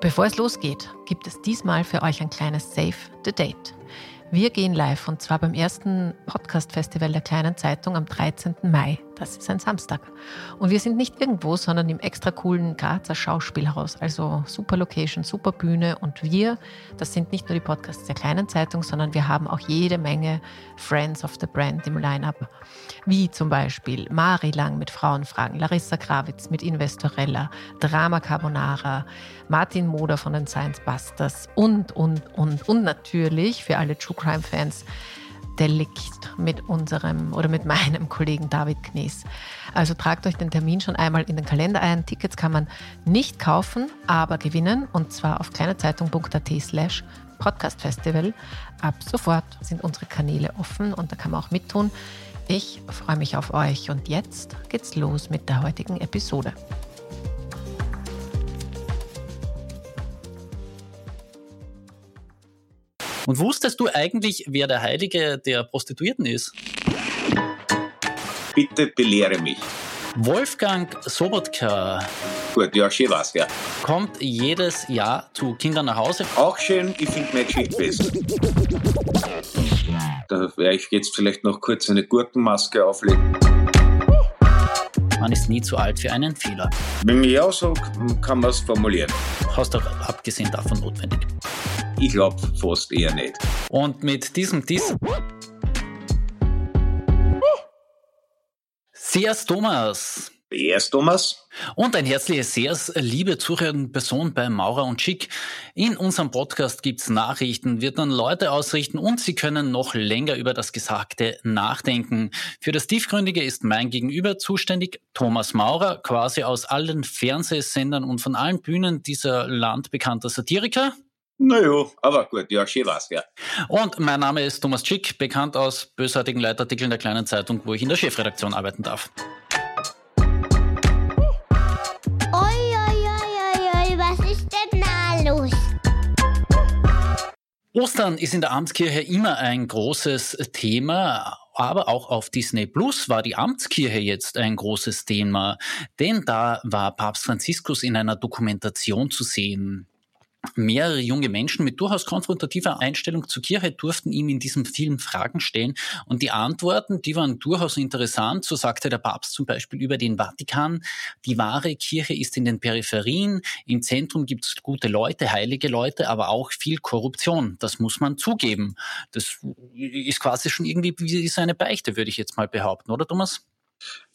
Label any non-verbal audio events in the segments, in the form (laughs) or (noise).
Bevor es losgeht, gibt es diesmal für euch ein kleines Save the Date. Wir gehen live und zwar beim ersten Podcast-Festival der Kleinen Zeitung am 13. Mai. Das ist ein Samstag. Und wir sind nicht irgendwo, sondern im extra coolen Grazer Schauspielhaus. Also super Location, super Bühne. Und wir, das sind nicht nur die Podcasts der Kleinen Zeitung, sondern wir haben auch jede Menge Friends of the Brand im Line-Up. Wie zum Beispiel Mari Lang mit Frauenfragen, Larissa Krawitz mit Investorella, Drama Carbonara, Martin Moder von den Science Busters und, und, und. Und natürlich für alle True Crime Fans Delikt mit unserem oder mit meinem (laughs) Kollegen David Knies. Also tragt euch den Termin schon einmal in den Kalender ein. Tickets kann man nicht kaufen, aber gewinnen und zwar auf kleinezeitung.at slash podcastfestival. Ab sofort sind unsere Kanäle offen und da kann man auch mittun. Ich freue mich auf euch und jetzt geht's los mit der heutigen Episode. Und wusstest du eigentlich, wer der Heilige der Prostituierten ist? Bitte belehre mich. Wolfgang Sobotka. Gut, ja, schön was, ja. Kommt jedes Jahr zu Kindern nach Hause. Auch schön, ich finde meine Geschichte besser. Da werde ich jetzt vielleicht noch kurz eine Gurkenmaske auflegen. Man ist nie zu alt für einen Fehler. Wenn ich ja so kann man es formulieren. Hast du abgesehen davon notwendig. Ich glaube fast eher nicht. Und mit diesem Diss. Sehr's Thomas. Sehr's Thomas. Und ein herzliches Sehr's, liebe zuhörende Person bei Maurer und Schick. In unserem Podcast gibt's Nachrichten, wird dann Leute ausrichten und sie können noch länger über das Gesagte nachdenken. Für das Tiefgründige ist mein Gegenüber zuständig Thomas Maurer, quasi aus allen Fernsehsendern und von allen Bühnen dieser Land bekannter Satiriker. Naja, aber gut, ja, schön war's, ja. Und mein Name ist Thomas Schick, bekannt aus bösartigen Leitartikeln der kleinen Zeitung, wo ich in der Chefredaktion arbeiten darf. Oi, oi, oi, oi, was ist denn da los? Ostern ist in der Amtskirche immer ein großes Thema. Aber auch auf Disney Plus war die Amtskirche jetzt ein großes Thema, denn da war Papst Franziskus in einer Dokumentation zu sehen. Mehrere junge Menschen mit durchaus konfrontativer Einstellung zur Kirche durften ihm in diesem Film Fragen stellen und die Antworten, die waren durchaus interessant. So sagte der Papst zum Beispiel über den Vatikan, die wahre Kirche ist in den Peripherien, im Zentrum gibt es gute Leute, heilige Leute, aber auch viel Korruption. Das muss man zugeben. Das ist quasi schon irgendwie wie seine Beichte, würde ich jetzt mal behaupten, oder Thomas?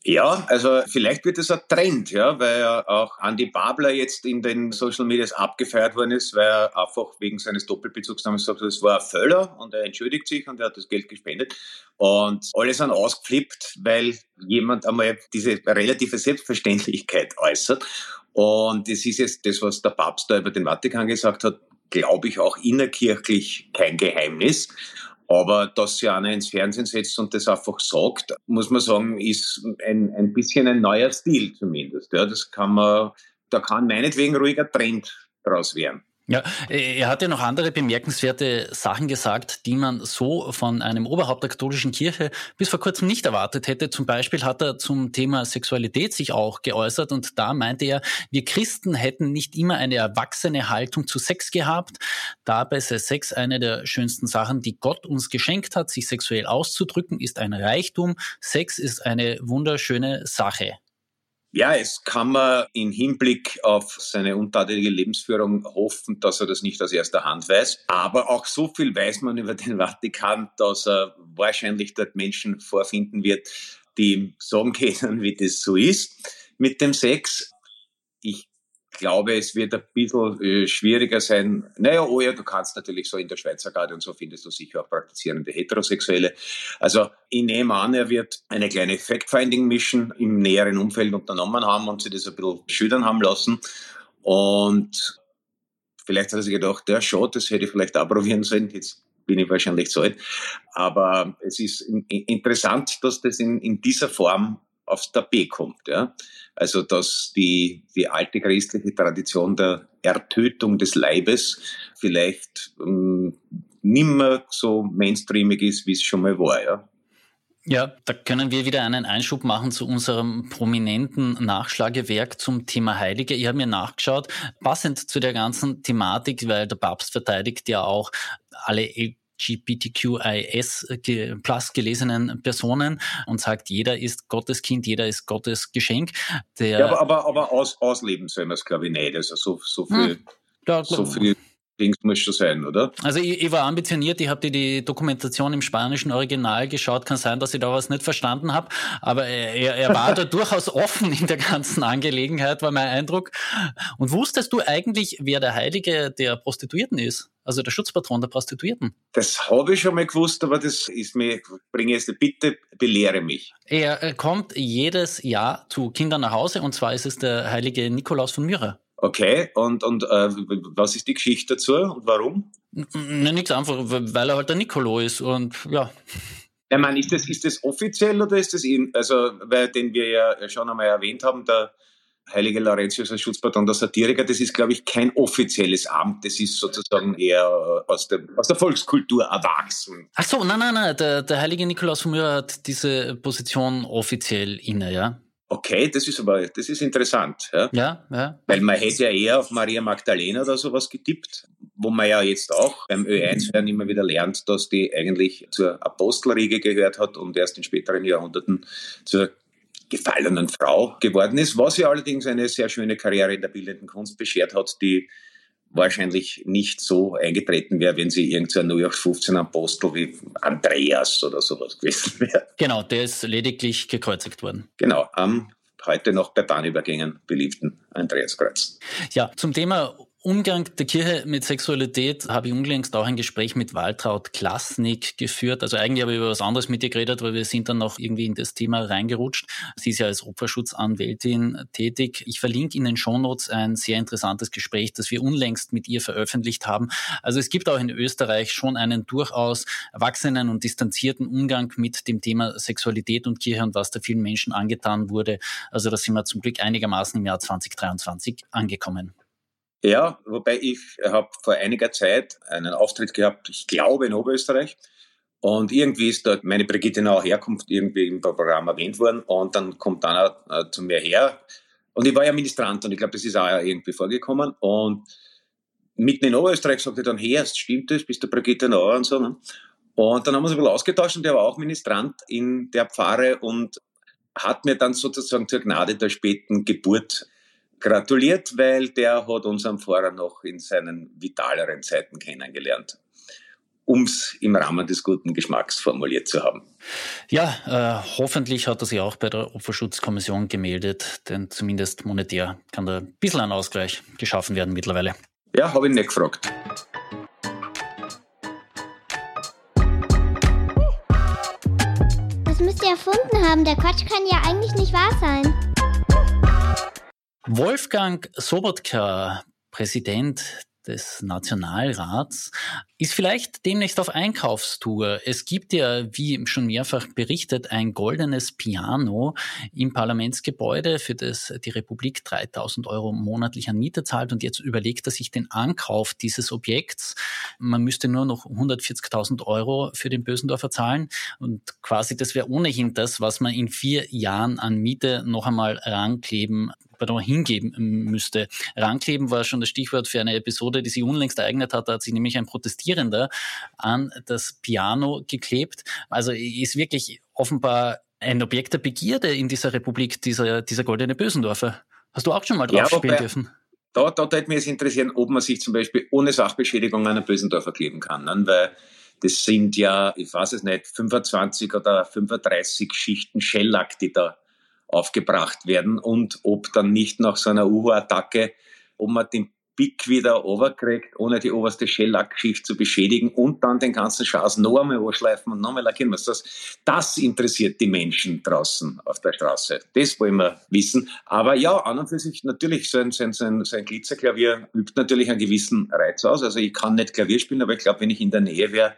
Ja, also vielleicht wird es ein Trend, ja, weil ja auch Andy Babler jetzt in den Social Medias abgefeiert worden ist, weil er einfach wegen seines Doppelbezugsnamens sagt, es war ein Völler und er entschuldigt sich und er hat das Geld gespendet. Und alle sind ausgeflippt, weil jemand einmal diese relative Selbstverständlichkeit äußert. Und das ist jetzt das, was der Papst da über den Vatikan gesagt hat, glaube ich auch innerkirchlich kein Geheimnis. Aber dass sie einer ins Fernsehen setzt und das einfach sagt, muss man sagen, ist ein, ein bisschen ein neuer Stil zumindest. Ja, das kann man, da kann meinetwegen ruhiger Trend draus werden. Ja, er hat ja noch andere bemerkenswerte Sachen gesagt, die man so von einem Oberhaupt der katholischen Kirche bis vor kurzem nicht erwartet hätte. Zum Beispiel hat er zum Thema Sexualität sich auch geäußert und da meinte er, wir Christen hätten nicht immer eine erwachsene Haltung zu Sex gehabt. Dabei sei Sex eine der schönsten Sachen, die Gott uns geschenkt hat. Sich sexuell auszudrücken ist ein Reichtum. Sex ist eine wunderschöne Sache. Ja, es kann man im Hinblick auf seine untadlige Lebensführung hoffen, dass er das nicht aus erster Hand weiß. Aber auch so viel weiß man über den (laughs) Vatikan, dass er wahrscheinlich dort Menschen vorfinden wird, die ihm sagen können, wie das so ist mit dem Sex. Ich glaube, es wird ein bisschen äh, schwieriger sein. Naja, oh ja, du kannst natürlich so in der Schweizer Garde und so findest du sicher auch praktizierende Heterosexuelle. Also ich nehme an, er wird eine kleine Fact-Finding-Mission im näheren Umfeld unternommen haben und sie das ein bisschen schüdern haben lassen. Und vielleicht hat er sich gedacht, der schon, das hätte ich vielleicht auch probieren sollen. Jetzt bin ich wahrscheinlich zu alt. Aber es ist interessant, dass das in, in dieser Form aufs Tapet kommt. Ja? Also dass die, die alte christliche Tradition der Ertötung des Leibes vielleicht ähm, nimmer so mainstreamig ist, wie es schon mal war. Ja? Ja, da können wir wieder einen Einschub machen zu unserem prominenten Nachschlagewerk zum Thema Heilige. Ich habe mir nachgeschaut, passend zu der ganzen Thematik, weil der Papst verteidigt ja auch alle LGBTQIS plus gelesenen Personen und sagt, jeder ist Gottes Kind, jeder ist Gottes Geschenk. Der ja, aber, aber, aber aus, ausleben soll man es, glaube ich, nicht. Also so, so hm. viel, hm. so viel Dings muss schon sein, oder? Also ich, ich war ambitioniert, ich habe dir die Dokumentation im spanischen Original geschaut. Kann sein, dass ich da was nicht verstanden habe, aber er, er war da (laughs) durchaus offen in der ganzen Angelegenheit, war mein Eindruck. Und wusstest du eigentlich, wer der Heilige der Prostituierten ist? Also der Schutzpatron der Prostituierten? Das habe ich schon mal gewusst, aber das ist mir, bringe jetzt, bitte belehre mich. Er kommt jedes Jahr zu Kindern nach Hause und zwar ist es der heilige Nikolaus von Myra. Okay, und, und äh, was ist die Geschichte dazu und warum? Nichts einfach, weil er halt der Nicolo ist und ja. Ich meine, ist das, ist das offiziell oder ist das in, also, weil den wir ja schon einmal erwähnt haben, der heilige Laurentius als Schutzpatron der Satiriker, das ist, glaube ich, kein offizielles Amt, das ist sozusagen eher aus, dem, aus der Volkskultur erwachsen. Ach so, nein, nein, nein, der, der heilige Nikolaus von Myra hat diese Position offiziell inne, ja? Okay, das ist aber, das ist interessant. Ja? ja, ja. Weil man hätte ja eher auf Maria Magdalena oder sowas getippt, wo man ja jetzt auch beim Ö1-Hören immer wieder lernt, dass die eigentlich zur Apostelriege gehört hat und erst in späteren Jahrhunderten zur gefallenen Frau geworden ist, was ja allerdings eine sehr schöne Karriere in der bildenden Kunst beschert hat, die wahrscheinlich nicht so eingetreten wäre, wenn sie irgendein so 0815 Apostel wie Andreas oder sowas gewesen (laughs) wäre. Genau, der ist lediglich gekreuzigt worden. Genau, am heute noch bei Bahnübergängen beliebten Andreaskreuz. Ja, zum Thema Umgang der Kirche mit Sexualität habe ich unlängst auch ein Gespräch mit Waltraud Klasnik geführt. Also eigentlich habe ich über was anderes mit ihr geredet, weil wir sind dann noch irgendwie in das Thema reingerutscht. Sie ist ja als Opferschutzanwältin tätig. Ich verlinke in den Shownotes ein sehr interessantes Gespräch, das wir unlängst mit ihr veröffentlicht haben. Also es gibt auch in Österreich schon einen durchaus erwachsenen und distanzierten Umgang mit dem Thema Sexualität und Kirche und was da vielen Menschen angetan wurde. Also da sind wir zum Glück einigermaßen im Jahr 2023 angekommen. Ja, wobei ich habe vor einiger Zeit einen Auftritt gehabt, ich glaube in Oberösterreich. Und irgendwie ist dort meine Brigittenauer Herkunft irgendwie im Programm erwähnt worden. Und dann kommt einer äh, zu mir her. Und ich war ja Ministrant und ich glaube, das ist auch irgendwie vorgekommen. Und mitten in Oberösterreich sagte er dann, hey, stimmt das, bist du Brigitte Nauer und so. Ne? Und dann haben wir uns ein bisschen ausgetauscht und der war auch Ministrant in der Pfarre und hat mir dann sozusagen zur Gnade der späten Geburt gratuliert, weil der hat unseren Pfarrer noch in seinen vitaleren Zeiten kennengelernt um es im Rahmen des guten Geschmacks formuliert zu haben. Ja, äh, hoffentlich hat er sich auch bei der Opferschutzkommission gemeldet, denn zumindest monetär kann da ein bisschen ein Ausgleich geschaffen werden mittlerweile. Ja, habe ich nicht gefragt. Das müsst ihr erfunden haben. Der Quatsch kann ja eigentlich nicht wahr sein. Wolfgang Sobotka, Präsident des Nationalrats, ist vielleicht demnächst auf Einkaufstour. Es gibt ja, wie schon mehrfach berichtet, ein goldenes Piano im Parlamentsgebäude, für das die Republik 3000 Euro monatlich an Miete zahlt. Und jetzt überlegt er sich den Ankauf dieses Objekts. Man müsste nur noch 140.000 Euro für den Bösendorfer zahlen. Und quasi das wäre ohnehin das, was man in vier Jahren an Miete noch einmal rankleben pardon, hingeben müsste. Rankleben war schon das Stichwort für eine Episode, die sich unlängst ereignet hat. Da hat sich nämlich ein Protestierender an das Piano geklebt. Also ist wirklich offenbar ein Objekt der Begierde in dieser Republik, dieser, dieser goldene Bösendorfer. Hast du auch schon mal drauf ja, spielen dürfen? Da, da würde mich interessieren, ob man sich zum Beispiel ohne Sachbeschädigung an einen Bösendorfer kleben kann. Ne? Weil das sind ja, ich weiß es nicht, 25 oder 35 Schichten Shellack, die da aufgebracht werden und ob dann nicht nach so einer Uhu-Attacke ob man den Pick wieder overkriegt, ohne die oberste Schellackschicht zu beschädigen und dann den ganzen Schaß noch einmal anschleifen und noch einmal lackieren muss. Das, das interessiert die Menschen draußen auf der Straße. Das wollen wir wissen. Aber ja, an und für sich natürlich, so ein, so ein, so ein, so ein Glitzerklavier übt natürlich einen gewissen Reiz aus. Also ich kann nicht Klavier spielen, aber ich glaube, wenn ich in der Nähe wäre,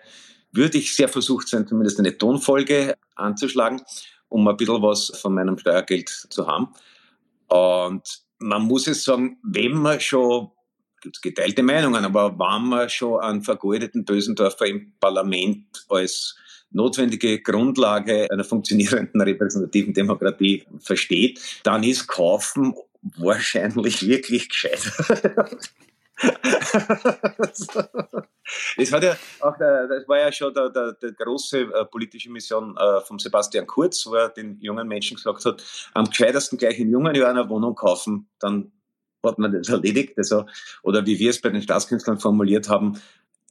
würde ich sehr versucht sein, zumindest eine Tonfolge anzuschlagen, um ein bisschen was von meinem Steuergeld zu haben. Und man muss es sagen, wenn man schon gibt geteilte Meinungen, aber wenn man schon einen vergeudeten Bösendorfer im Parlament als notwendige Grundlage einer funktionierenden repräsentativen Demokratie versteht, dann ist Kaufen wahrscheinlich (laughs) wirklich gescheit. (laughs) das, hat ja auch das war ja schon der, der, der große äh, politische Mission äh, von Sebastian Kurz, wo er den jungen Menschen gesagt hat, am gescheitesten gleich in jungen Jahren eine Wohnung kaufen, dann hat man das erledigt. Also, oder wie wir es bei den Staatskünstlern formuliert haben,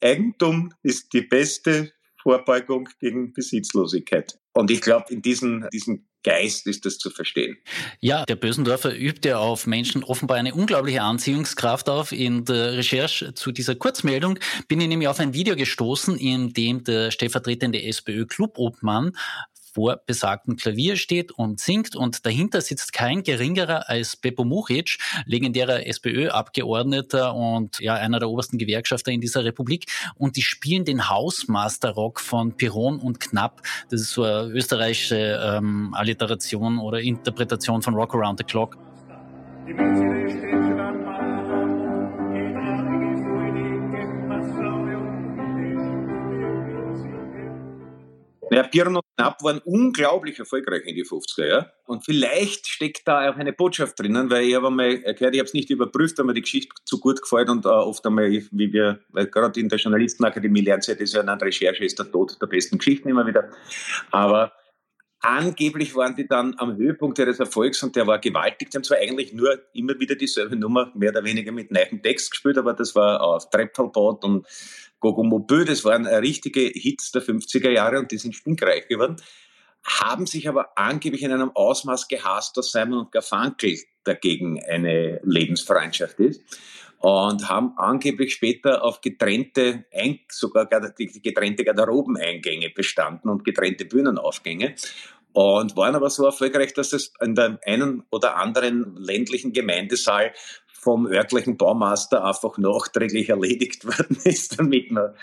Eigentum ist die beste Vorbeugung gegen Besitzlosigkeit. Und ich glaube, in diesem, diesem Geist ist das zu verstehen. Ja, der Bösendorfer übt ja auf Menschen offenbar eine unglaubliche Anziehungskraft auf. In der Recherche zu dieser Kurzmeldung bin ich nämlich auf ein Video gestoßen, in dem der stellvertretende SPÖ-Clubobmann vor besagtem Klavier steht und singt und dahinter sitzt kein geringerer als Beppo Muchic, legendärer SPÖ-Abgeordneter und ja einer der obersten Gewerkschafter in dieser Republik und die spielen den Hausmaster-Rock von Piron und Knapp. Das ist so eine österreichische ähm, Alliteration oder Interpretation von Rock Around the Clock. Die Ja, Piron und Knapp waren unglaublich erfolgreich in die 50er, ja. Und vielleicht steckt da auch eine Botschaft drinnen, weil ich habe einmal gehört, ich habe es nicht überprüft, aber die Geschichte zu gut gefällt und uh, oft einmal, wie wir, weil gerade in der Journalistenakademie lernt ihr das ja, eine Recherche ist der Tod der besten Geschichten immer wieder. Aber Angeblich waren die dann am Höhepunkt ihres Erfolgs und der war gewaltig. Die haben zwar eigentlich nur immer wieder dieselbe Nummer, mehr oder weniger mit neuem Text gespielt, aber das war auf Treppelbot und Gogomobö, das waren richtige Hits der 50er Jahre und die sind stinkreich geworden. Haben sich aber angeblich in einem Ausmaß gehasst, dass Simon und Garfunkel dagegen eine Lebensfreundschaft ist und haben angeblich später auf getrennte, sogar getrennte Garderobeneingänge bestanden und getrennte Bühnenaufgänge und waren aber so erfolgreich, dass es in dem einen oder anderen ländlichen Gemeindesaal vom örtlichen Baumeister einfach nachträglich erledigt (laughs) worden ist, damit man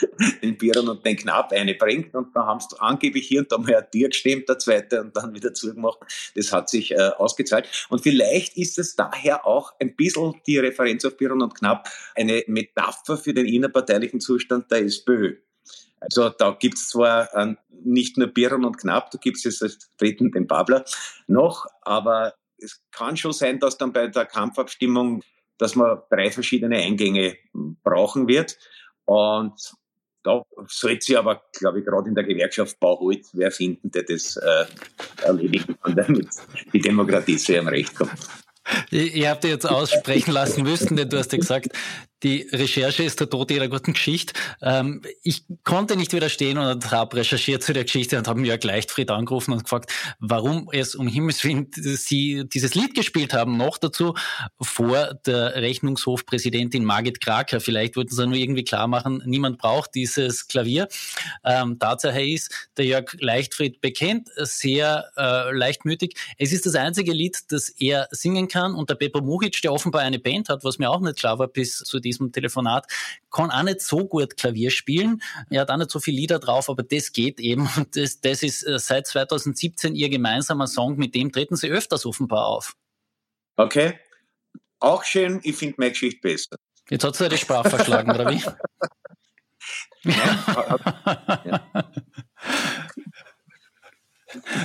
den Bieren und den Knapp einbringt. Und da haben sie angeblich hier und da mal ein Tier gestimmt, der zweite, und dann wieder zugemacht. Das hat sich äh, ausgezahlt. Und vielleicht ist es daher auch ein bisschen die Referenz auf Bieren und Knapp eine Metapher für den innerparteilichen Zustand der SPÖ. Also da gibt's zwar äh, nicht nur Biron und Knapp, da gibt's jetzt als dritten den Babler noch, aber es kann schon sein, dass dann bei der Kampfabstimmung, dass man drei verschiedene Eingänge brauchen wird. Und da sollte sie aber, glaube ich, gerade in der Gewerkschaft Bauholz wer finden, der das äh, erledigen kann, damit die Demokratie zu ihrem Recht kommt. Ihr habt jetzt aussprechen lassen müssen, denn du hast ja gesagt, die Recherche ist der Tod jeder guten Geschichte. Ähm, ich konnte nicht widerstehen und habe recherchiert zu der Geschichte und habe mir Jörg Leichtfried angerufen und gefragt, warum es um Himmels Willen sie dieses Lied gespielt haben. Noch dazu vor der Rechnungshofpräsidentin Margit Kraker. Vielleicht wollten sie nur irgendwie klar machen, niemand braucht dieses Klavier. Ähm, Tatsache ist, der Jörg Leichtfried bekennt, sehr äh, leichtmütig. Es ist das einzige Lied, das er singen kann und der Beppo Muhic, der offenbar eine Band hat, was mir auch nicht klar war bis zu diesem diesem Telefonat, kann auch nicht so gut Klavier spielen. Er hat auch nicht so viele Lieder drauf, aber das geht eben. Und das, das ist äh, seit 2017 ihr gemeinsamer Song, mit dem treten sie öfters offenbar auf. Okay. Auch schön, ich finde meine Geschichte besser. Jetzt hat sie die Sprache verschlagen, oder wie? (laughs) ja.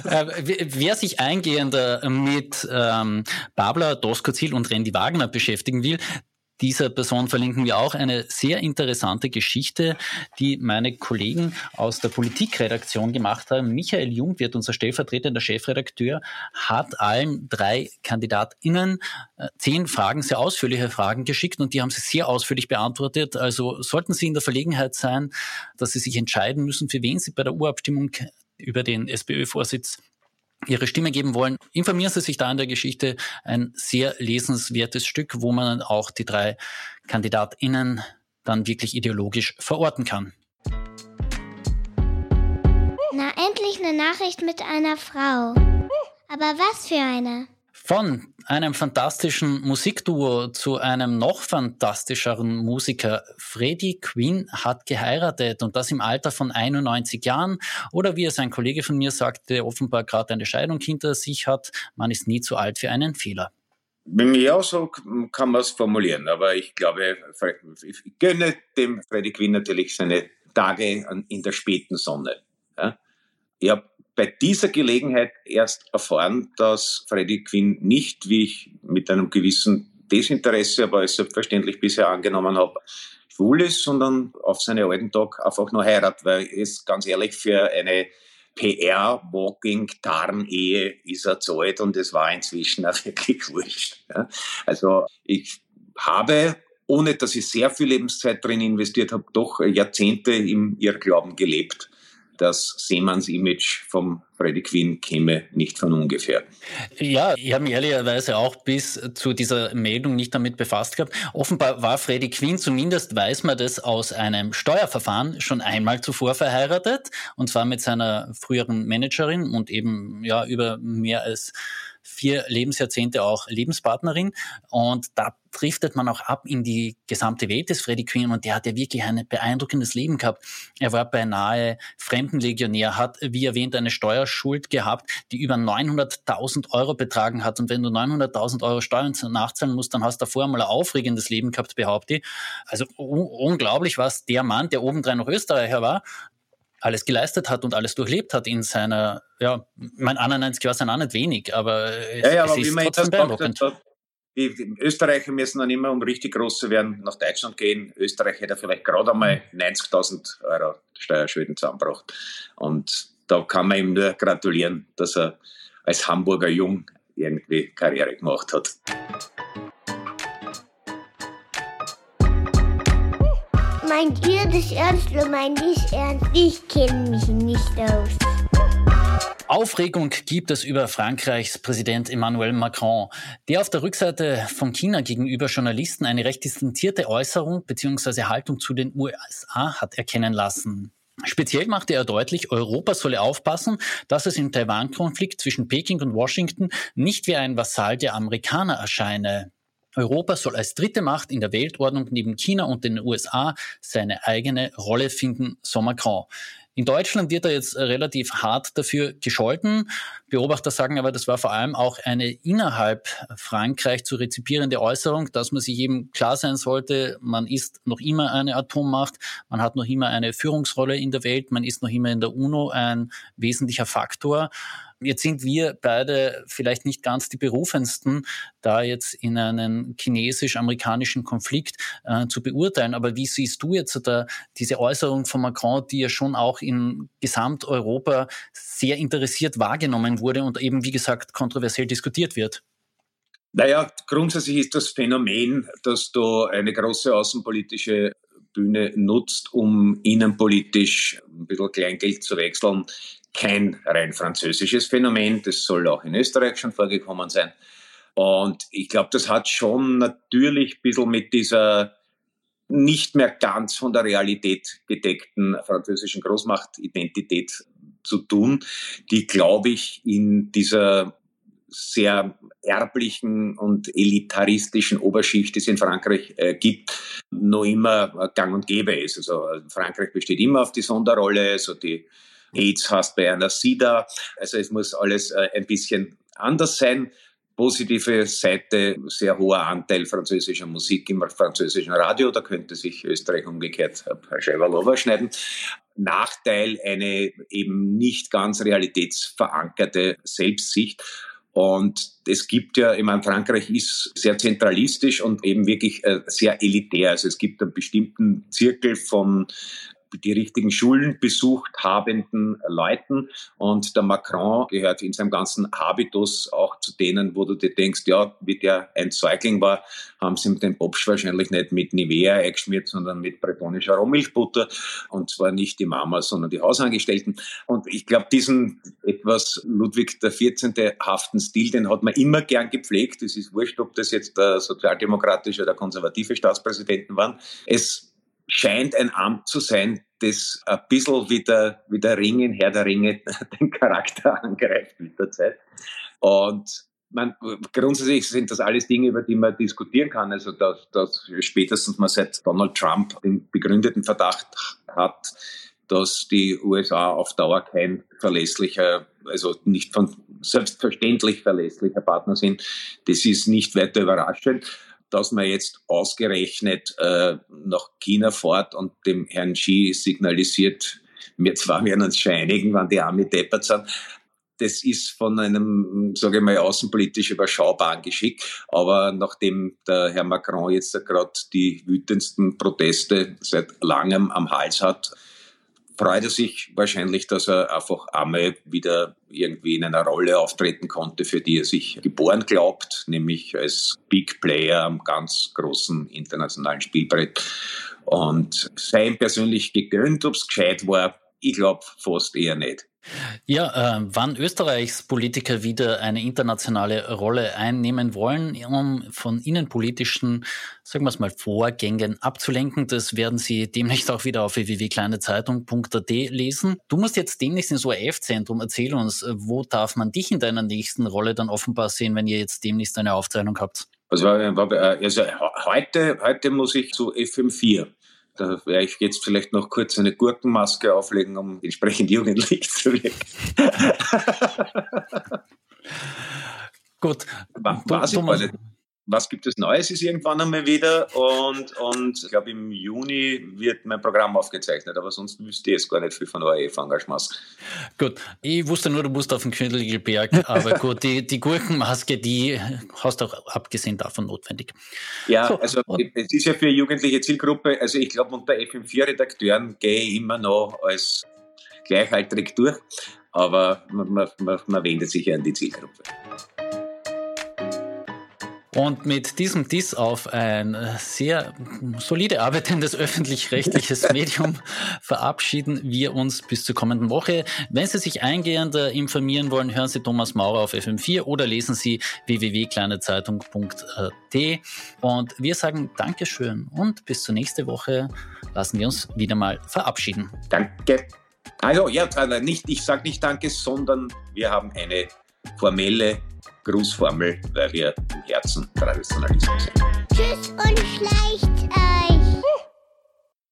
Äh, wer sich eingehender mit ähm, Babler, Doskozil und Randy Wagner beschäftigen will, dieser Person verlinken wir auch eine sehr interessante Geschichte, die meine Kollegen aus der Politikredaktion gemacht haben. Michael Jung wird unser stellvertretender Chefredakteur, hat allen drei KandidatInnen äh, zehn Fragen, sehr ausführliche Fragen geschickt und die haben sie sehr ausführlich beantwortet. Also sollten Sie in der Verlegenheit sein, dass Sie sich entscheiden müssen, für wen Sie bei der Urabstimmung über den SPÖ-Vorsitz ihre Stimme geben wollen, informieren Sie sich da in der Geschichte. Ein sehr lesenswertes Stück, wo man auch die drei KandidatInnen dann wirklich ideologisch verorten kann. Na, endlich eine Nachricht mit einer Frau. Aber was für eine? Von einem fantastischen Musikduo zu einem noch fantastischeren Musiker. Freddie Quinn hat geheiratet und das im Alter von 91 Jahren oder wie es ein Kollege von mir sagte, offenbar gerade eine Scheidung hinter sich hat. Man ist nie zu alt für einen Fehler. Ja, so kann man es formulieren, aber ich glaube, ich gönne dem Freddie Quinn natürlich seine Tage in der späten Sonne. Ja. Ich habe bei dieser Gelegenheit erst erfahren, dass Freddie Quinn nicht, wie ich mit einem gewissen Desinteresse, aber als selbstverständlich bisher angenommen habe, schwul ist, sondern auf seine alten Tag einfach nur heiratet, weil es ganz ehrlich für eine PR-Walking-Tarn-Ehe ist er zu alt und es war inzwischen auch (laughs) wirklich wurscht. Ja. Also ich habe, ohne dass ich sehr viel Lebenszeit drin investiert habe, doch Jahrzehnte im Irrglauben gelebt das Seemanns-Image vom Freddie Quinn käme nicht von ungefähr. Ja, ich habe mich ehrlicherweise auch bis zu dieser Meldung nicht damit befasst gehabt. Offenbar war Freddie Quinn, zumindest weiß man das aus einem Steuerverfahren, schon einmal zuvor verheiratet. Und zwar mit seiner früheren Managerin und eben ja über mehr als vier Lebensjahrzehnte auch Lebenspartnerin. Und da driftet man auch ab in die gesamte Welt des Freddie Quinn und der hat ja wirklich ein beeindruckendes Leben gehabt. Er war beinahe Fremdenlegionär, hat, wie erwähnt, eine Steuerschuld gehabt, die über 900.000 Euro betragen hat. Und wenn du 900.000 Euro Steuern nachzahlen musst, dann hast du vorher mal ein aufregendes Leben gehabt, behaupte ich. Also unglaublich, was der Mann, der obendrein noch Österreicher war, alles geleistet hat und alles durchlebt hat in seiner, ja, mein 91 war sein auch nicht wenig, aber es, ja, ja, aber ist trotzdem beeindruckend. Sagt, die Österreicher müssen dann immer, um richtig groß zu werden, nach Deutschland gehen. Österreich hätte vielleicht gerade einmal 90.000 Euro Steuerschulden zusammengebracht. Und da kann man ihm nur gratulieren, dass er als Hamburger Jung irgendwie Karriere gemacht hat. Meint ihr das ernst oder meint ich ernst? Ich kenne mich nicht aus. Aufregung gibt es über Frankreichs Präsident Emmanuel Macron, der auf der Rückseite von China gegenüber Journalisten eine recht distanzierte Äußerung bzw. Haltung zu den USA hat erkennen lassen. Speziell machte er deutlich, Europa solle aufpassen, dass es im Taiwan-Konflikt zwischen Peking und Washington nicht wie ein Vasall der Amerikaner erscheine. Europa soll als dritte Macht in der Weltordnung neben China und den USA seine eigene Rolle finden, so Macron. In Deutschland wird er jetzt relativ hart dafür gescholten. Beobachter sagen aber, das war vor allem auch eine innerhalb Frankreich zu rezipierende Äußerung, dass man sich eben klar sein sollte, man ist noch immer eine Atommacht, man hat noch immer eine Führungsrolle in der Welt, man ist noch immer in der UNO ein wesentlicher Faktor. Jetzt sind wir beide vielleicht nicht ganz die berufensten, da jetzt in einen chinesisch-amerikanischen Konflikt äh, zu beurteilen. Aber wie siehst du jetzt da diese Äußerung von Macron, die ja schon auch in Gesamteuropa sehr interessiert wahrgenommen wurde und eben, wie gesagt, kontroversiell diskutiert wird? Naja, grundsätzlich ist das Phänomen, dass du eine große außenpolitische Bühne nutzt, um innenpolitisch ein bisschen Kleingeld zu wechseln, kein rein französisches Phänomen. Das soll auch in Österreich schon vorgekommen sein. Und ich glaube, das hat schon natürlich ein bisschen mit dieser nicht mehr ganz von der Realität gedeckten französischen Großmachtidentität zu tun, die, glaube ich, in dieser sehr erblichen und elitaristischen Oberschicht, die es in Frankreich äh, gibt, noch immer gang und gäbe ist. Also Frankreich besteht immer auf die Sonderrolle, also die AIDS hast bei einer SIDA. Also es muss alles äh, ein bisschen anders sein. Positive Seite, sehr hoher Anteil französischer Musik im französischen Radio, da könnte sich Österreich umgekehrt Herr Scheiberl schneiden. Nachteil, eine eben nicht ganz realitätsverankerte Selbstsicht. Und es gibt ja, ich meine, Frankreich ist sehr zentralistisch und eben wirklich äh, sehr elitär. Also es gibt einen bestimmten Zirkel von die richtigen Schulen besucht habenden Leuten. Und der Macron gehört in seinem ganzen Habitus auch zu denen, wo du dir denkst, ja, wie der ein Säugling war, haben sie ihm den Bobsch wahrscheinlich nicht mit Nivea eingeschmiert, sondern mit bretonischer Rohmilchbutter. Und zwar nicht die Mama, sondern die Hausangestellten. Und ich glaube, diesen etwas Ludwig XIV. haften Stil, den hat man immer gern gepflegt. Es ist wurscht, ob das jetzt der sozialdemokratische oder konservative Staatspräsidenten waren. Es scheint ein Amt zu sein, das ein bisschen wie der, wie der Ring in Herr der Ringe (laughs) den Charakter angreift mit der Zeit. Und man, grundsätzlich sind das alles Dinge, über die man diskutieren kann. Also, dass, dass spätestens man seit Donald Trump den begründeten Verdacht hat, dass die USA auf Dauer kein verlässlicher, also nicht von selbstverständlich verlässlicher Partner sind. Das ist nicht weiter überraschend dass man jetzt ausgerechnet äh, nach China fährt und dem Herrn Xi signalisiert, wir zwar werden uns schon einigen, wann die Arme deppert sind. Das ist von einem, sage ich mal, außenpolitisch überschaubaren Geschick. Aber nachdem der Herr Macron jetzt gerade die wütendsten Proteste seit langem am Hals hat, freut er sich wahrscheinlich, dass er einfach einmal wieder irgendwie in einer Rolle auftreten konnte, für die er sich geboren glaubt, nämlich als Big Player am ganz großen internationalen Spielbrett. Und sei ihm persönlich gegönnt, ob es gescheit war, ich glaube fast eher nicht. Ja, äh, wann Österreichs Politiker wieder eine internationale Rolle einnehmen wollen, um von innenpolitischen, sagen wir es mal, Vorgängen abzulenken, das werden Sie demnächst auch wieder auf www.kleinezeitung.at lesen. Du musst jetzt demnächst ins ORF-Zentrum. Erzähl uns, wo darf man dich in deiner nächsten Rolle dann offenbar sehen, wenn ihr jetzt demnächst eine Aufzeichnung habt? Also, also heute, heute muss ich zu FM4. Da werde ich jetzt vielleicht noch kurz eine Gurkenmaske auflegen, um entsprechend jugendlich zu wirken. Gut. Was, Thomas, was gibt es Neues ist irgendwann einmal wieder und, und ich glaube im Juni wird mein Programm aufgezeichnet, aber sonst wüsste ich jetzt gar nicht viel von ORF-Engagements. Gut, ich wusste nur, du musst auf den Königelberg, aber (laughs) gut, die, die Gurkenmaske, die hast du auch abgesehen davon notwendig. Ja, so, also es ist ja für jugendliche Zielgruppe, also ich glaube unter FM4-Redakteuren gehe ich immer noch als gleichaltrig durch, aber man, man, man wendet sich ja an die Zielgruppe. Und mit diesem Diss auf ein sehr solide arbeitendes (laughs) öffentlich-rechtliches (laughs) Medium verabschieden wir uns bis zur kommenden Woche. Wenn Sie sich eingehender informieren wollen, hören Sie Thomas Maurer auf FM4 oder lesen Sie www.kleinezeitung.at. Und wir sagen Dankeschön und bis zur nächsten Woche lassen wir uns wieder mal verabschieden. Danke. Also ja, nicht, ich sage nicht Danke, sondern wir haben eine formelle Grußformel, weil wir im Herzen Traditionalismus sind. Tschüss und schleicht euch.